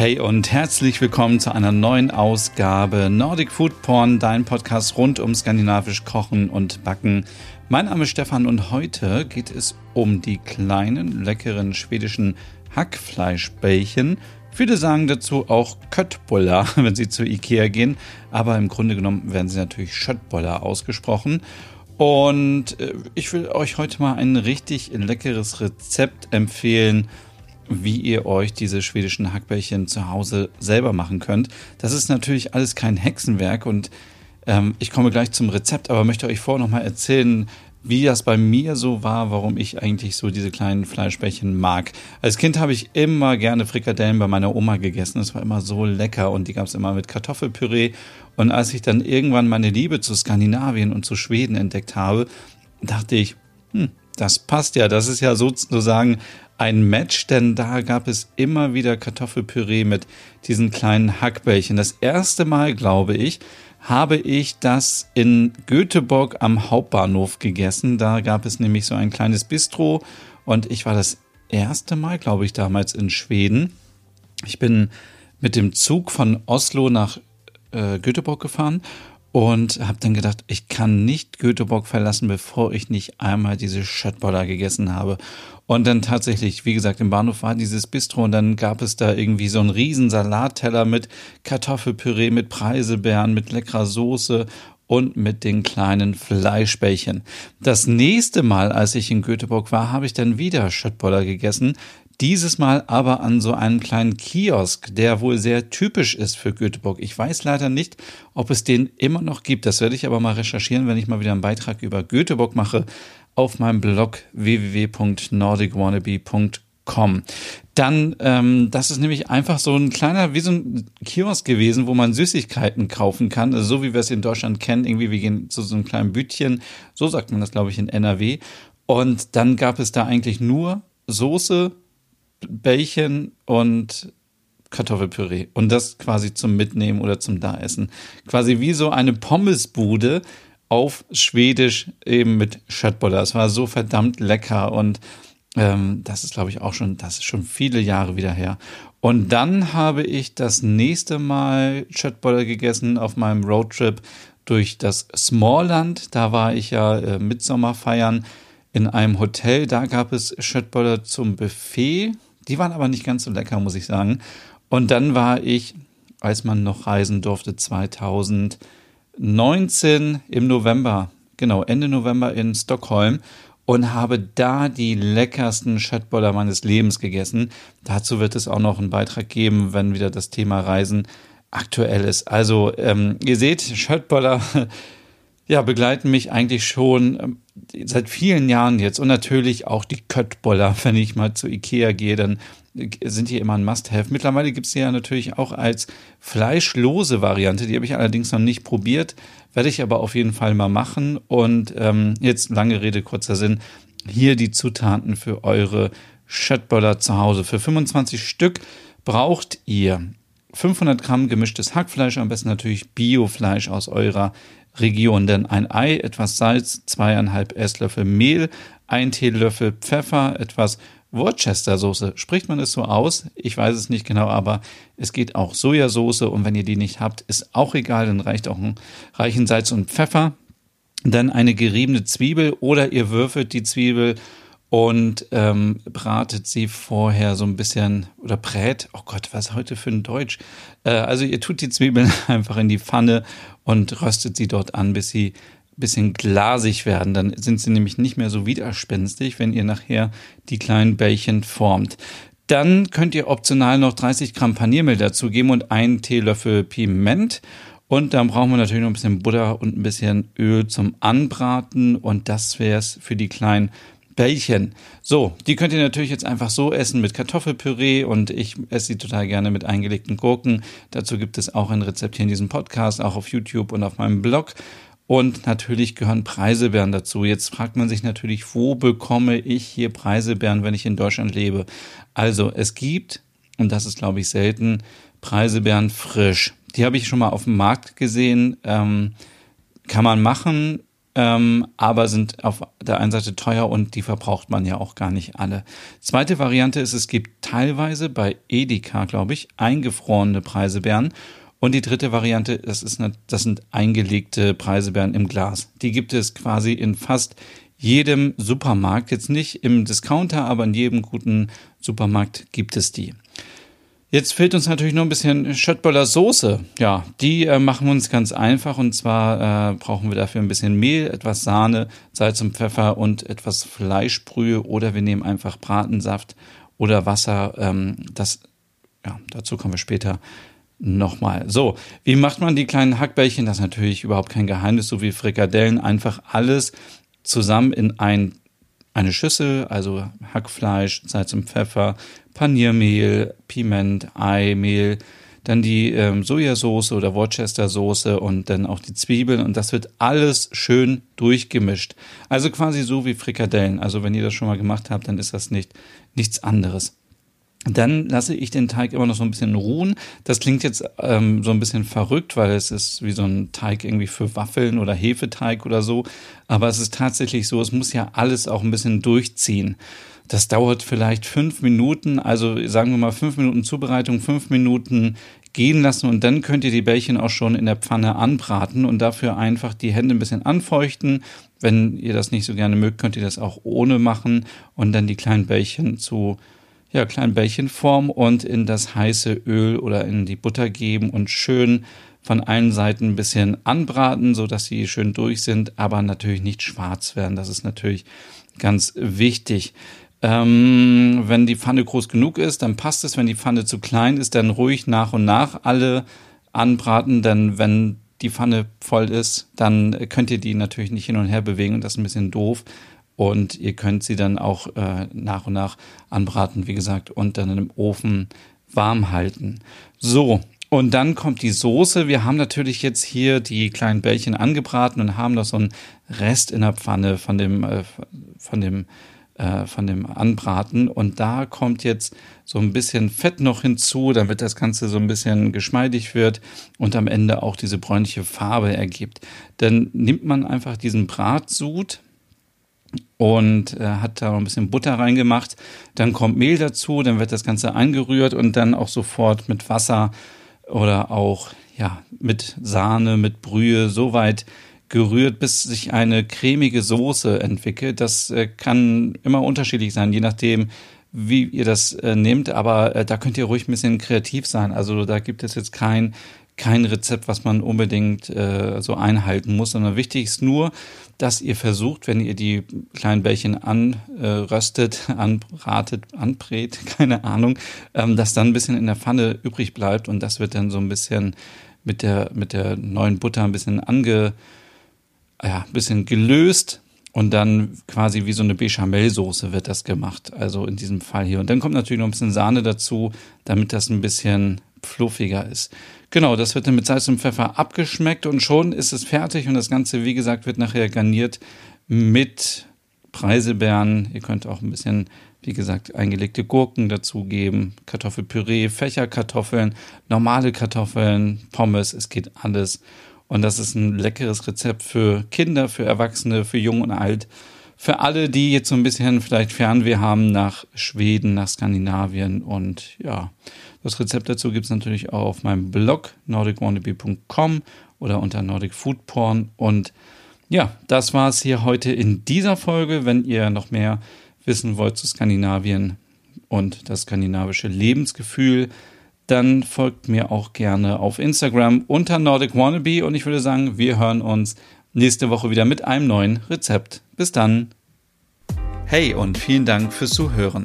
Hey und herzlich willkommen zu einer neuen Ausgabe Nordic Food Porn, dein Podcast rund um skandinavisch Kochen und Backen. Mein Name ist Stefan und heute geht es um die kleinen, leckeren schwedischen Hackfleischbällchen. Viele sagen dazu auch Köttbullar, wenn sie zu Ikea gehen, aber im Grunde genommen werden sie natürlich Schöttboller ausgesprochen. Und äh, ich will euch heute mal ein richtig leckeres Rezept empfehlen wie ihr euch diese schwedischen Hackbällchen zu Hause selber machen könnt. Das ist natürlich alles kein Hexenwerk und ähm, ich komme gleich zum Rezept, aber möchte euch vorher noch mal erzählen, wie das bei mir so war, warum ich eigentlich so diese kleinen Fleischbällchen mag. Als Kind habe ich immer gerne Frikadellen bei meiner Oma gegessen. Es war immer so lecker und die gab es immer mit Kartoffelpüree. Und als ich dann irgendwann meine Liebe zu Skandinavien und zu Schweden entdeckt habe, dachte ich, hm, das passt ja. Das ist ja sozusagen ein Match, denn da gab es immer wieder Kartoffelpüree mit diesen kleinen Hackbällchen. Das erste Mal, glaube ich, habe ich das in Göteborg am Hauptbahnhof gegessen. Da gab es nämlich so ein kleines Bistro und ich war das erste Mal, glaube ich, damals in Schweden. Ich bin mit dem Zug von Oslo nach äh, Göteborg gefahren und habe dann gedacht, ich kann nicht Göteborg verlassen, bevor ich nicht einmal diese Schöttboller gegessen habe. Und dann tatsächlich, wie gesagt, im Bahnhof war dieses Bistro und dann gab es da irgendwie so einen riesen Salatteller mit Kartoffelpüree, mit Preiselbeeren, mit leckerer Soße und mit den kleinen Fleischbällchen. Das nächste Mal, als ich in Göteborg war, habe ich dann wieder Schöttboller gegessen. Dieses Mal aber an so einem kleinen Kiosk, der wohl sehr typisch ist für Göteborg. Ich weiß leider nicht, ob es den immer noch gibt. Das werde ich aber mal recherchieren, wenn ich mal wieder einen Beitrag über Göteborg mache auf meinem Blog www.nordicwannabe.com. Dann, ähm, das ist nämlich einfach so ein kleiner, wie so ein Kiosk gewesen, wo man Süßigkeiten kaufen kann. Also so wie wir es in Deutschland kennen, irgendwie, wir gehen zu so einem kleinen Bütchen. So sagt man das, glaube ich, in NRW. Und dann gab es da eigentlich nur Soße, Bällchen und Kartoffelpüree und das quasi zum Mitnehmen oder zum Daessen. Quasi wie so eine Pommesbude auf Schwedisch eben mit Schöttboller. Es war so verdammt lecker und ähm, das ist glaube ich auch schon, das ist schon viele Jahre wieder her. Und dann habe ich das nächste Mal Schöttboller gegessen auf meinem Roadtrip durch das Smallland. Da war ich ja äh, Mitsommer feiern in einem Hotel. Da gab es Schöttboller zum Buffet die waren aber nicht ganz so lecker, muss ich sagen. Und dann war ich, als man noch reisen durfte, 2019 im November, genau, Ende November in Stockholm und habe da die leckersten Schöttboller meines Lebens gegessen. Dazu wird es auch noch einen Beitrag geben, wenn wieder das Thema Reisen aktuell ist. Also ähm, ihr seht, Schöttboller ja, begleiten mich eigentlich schon ähm, seit vielen Jahren jetzt und natürlich auch die Köttboller. Wenn ich mal zu Ikea gehe, dann sind die immer ein Must-Have. Mittlerweile gibt es sie ja natürlich auch als fleischlose Variante. Die habe ich allerdings noch nicht probiert, werde ich aber auf jeden Fall mal machen. Und ähm, jetzt lange Rede, kurzer Sinn. Hier die Zutaten für eure Schöttboller zu Hause. Für 25 Stück braucht ihr 500 Gramm gemischtes Hackfleisch, am besten natürlich Biofleisch aus eurer Region. Denn ein Ei, etwas Salz, zweieinhalb Esslöffel Mehl, ein Teelöffel Pfeffer, etwas Worcester-Soße. Spricht man es so aus? Ich weiß es nicht genau, aber es geht auch Sojasauce und wenn ihr die nicht habt, ist auch egal, dann reicht auch ein reichen Salz und Pfeffer. Dann eine geriebene Zwiebel oder ihr würfelt die Zwiebel und ähm, bratet sie vorher so ein bisschen oder brät. Oh Gott, was heute für ein Deutsch? Äh, also ihr tut die Zwiebeln einfach in die Pfanne und röstet sie dort an, bis sie ein bisschen glasig werden. Dann sind sie nämlich nicht mehr so widerspenstig, wenn ihr nachher die kleinen Bällchen formt. Dann könnt ihr optional noch 30 Gramm Paniermehl dazugeben und einen Teelöffel Piment. Und dann brauchen wir natürlich noch ein bisschen Butter und ein bisschen Öl zum Anbraten. Und das wäre es für die kleinen Bällchen. So, die könnt ihr natürlich jetzt einfach so essen mit Kartoffelpüree und ich esse sie total gerne mit eingelegten Gurken. Dazu gibt es auch ein Rezept hier in diesem Podcast, auch auf YouTube und auf meinem Blog. Und natürlich gehören Preiselbeeren dazu. Jetzt fragt man sich natürlich, wo bekomme ich hier Preiselbeeren, wenn ich in Deutschland lebe? Also es gibt, und das ist glaube ich selten, Preiselbeeren frisch. Die habe ich schon mal auf dem Markt gesehen. Ähm, kann man machen, ähm, aber sind auf der einen Seite teuer und die verbraucht man ja auch gar nicht alle. Zweite Variante ist, es gibt teilweise bei Edeka, glaube ich, eingefrorene Preiselbeeren und die dritte Variante, das, ist eine, das sind eingelegte Preiselbeeren im Glas. Die gibt es quasi in fast jedem Supermarkt. Jetzt nicht im Discounter, aber in jedem guten Supermarkt gibt es die. Jetzt fehlt uns natürlich nur ein bisschen Schöttböller Soße. Ja, die äh, machen wir uns ganz einfach und zwar äh, brauchen wir dafür ein bisschen Mehl, etwas Sahne, Salz und Pfeffer und etwas Fleischbrühe oder wir nehmen einfach Bratensaft oder Wasser. Ähm, das, ja, dazu kommen wir später nochmal. So, wie macht man die kleinen Hackbällchen? Das ist natürlich überhaupt kein Geheimnis, so wie Frikadellen. Einfach alles zusammen in ein, eine Schüssel, also Hackfleisch, Salz und Pfeffer, Paniermehl, Piment, Eimehl, dann die ähm, Sojasauce oder Worcester-Soße und dann auch die Zwiebeln und das wird alles schön durchgemischt. Also quasi so wie Frikadellen. Also wenn ihr das schon mal gemacht habt, dann ist das nicht nichts anderes. Dann lasse ich den Teig immer noch so ein bisschen ruhen. Das klingt jetzt ähm, so ein bisschen verrückt, weil es ist wie so ein Teig irgendwie für Waffeln oder Hefeteig oder so. Aber es ist tatsächlich so, es muss ja alles auch ein bisschen durchziehen. Das dauert vielleicht fünf Minuten, also sagen wir mal fünf Minuten Zubereitung, fünf Minuten gehen lassen und dann könnt ihr die Bällchen auch schon in der Pfanne anbraten und dafür einfach die Hände ein bisschen anfeuchten. Wenn ihr das nicht so gerne mögt, könnt ihr das auch ohne machen und dann die kleinen Bällchen zu ja, kleinen Bällchenform und in das heiße Öl oder in die Butter geben und schön von allen Seiten ein bisschen anbraten, so dass sie schön durch sind, aber natürlich nicht schwarz werden. Das ist natürlich ganz wichtig. Ähm, wenn die Pfanne groß genug ist, dann passt es. Wenn die Pfanne zu klein ist, dann ruhig nach und nach alle anbraten, denn wenn die Pfanne voll ist, dann könnt ihr die natürlich nicht hin und her bewegen und das ist ein bisschen doof und ihr könnt sie dann auch äh, nach und nach anbraten, wie gesagt, und dann im Ofen warm halten. So, und dann kommt die Soße. Wir haben natürlich jetzt hier die kleinen Bällchen angebraten und haben noch so einen Rest in der Pfanne von dem, äh, von dem, äh, von dem Anbraten. Und da kommt jetzt so ein bisschen Fett noch hinzu, damit das Ganze so ein bisschen geschmeidig wird und am Ende auch diese bräunliche Farbe ergibt. Dann nimmt man einfach diesen Bratsud, und äh, hat da noch ein bisschen Butter reingemacht. Dann kommt Mehl dazu, dann wird das Ganze eingerührt und dann auch sofort mit Wasser oder auch ja mit Sahne, mit Brühe so weit gerührt, bis sich eine cremige Soße entwickelt. Das äh, kann immer unterschiedlich sein, je nachdem, wie ihr das äh, nehmt, aber äh, da könnt ihr ruhig ein bisschen kreativ sein. Also da gibt es jetzt kein kein Rezept, was man unbedingt äh, so einhalten muss, sondern wichtig ist nur, dass ihr versucht, wenn ihr die kleinen Bällchen anröstet, äh, anbratet, anbrät, keine Ahnung, ähm, dass dann ein bisschen in der Pfanne übrig bleibt und das wird dann so ein bisschen mit der, mit der neuen Butter ein bisschen ange, ja, ein bisschen gelöst und dann quasi wie so eine Bechamelsoße wird das gemacht. Also in diesem Fall hier. Und dann kommt natürlich noch ein bisschen Sahne dazu, damit das ein bisschen fluffiger ist. Genau, das wird dann mit Salz und Pfeffer abgeschmeckt und schon ist es fertig und das Ganze, wie gesagt, wird nachher garniert mit Preiselbeeren. Ihr könnt auch ein bisschen, wie gesagt, eingelegte Gurken dazugeben, Kartoffelpüree, Fächerkartoffeln, normale Kartoffeln, Pommes, es geht alles. Und das ist ein leckeres Rezept für Kinder, für Erwachsene, für Jung und Alt. Für alle, die jetzt so ein bisschen vielleicht Fernweh haben nach Schweden, nach Skandinavien und ja, das Rezept dazu gibt es natürlich auch auf meinem Blog nordicwannabe.com oder unter Nordic Food Porn. Und ja, das war es hier heute in dieser Folge. Wenn ihr noch mehr wissen wollt zu Skandinavien und das skandinavische Lebensgefühl, dann folgt mir auch gerne auf Instagram unter Nordic Wannabe und ich würde sagen, wir hören uns nächste Woche wieder mit einem neuen Rezept. Bis dann. Hey und vielen Dank fürs Zuhören.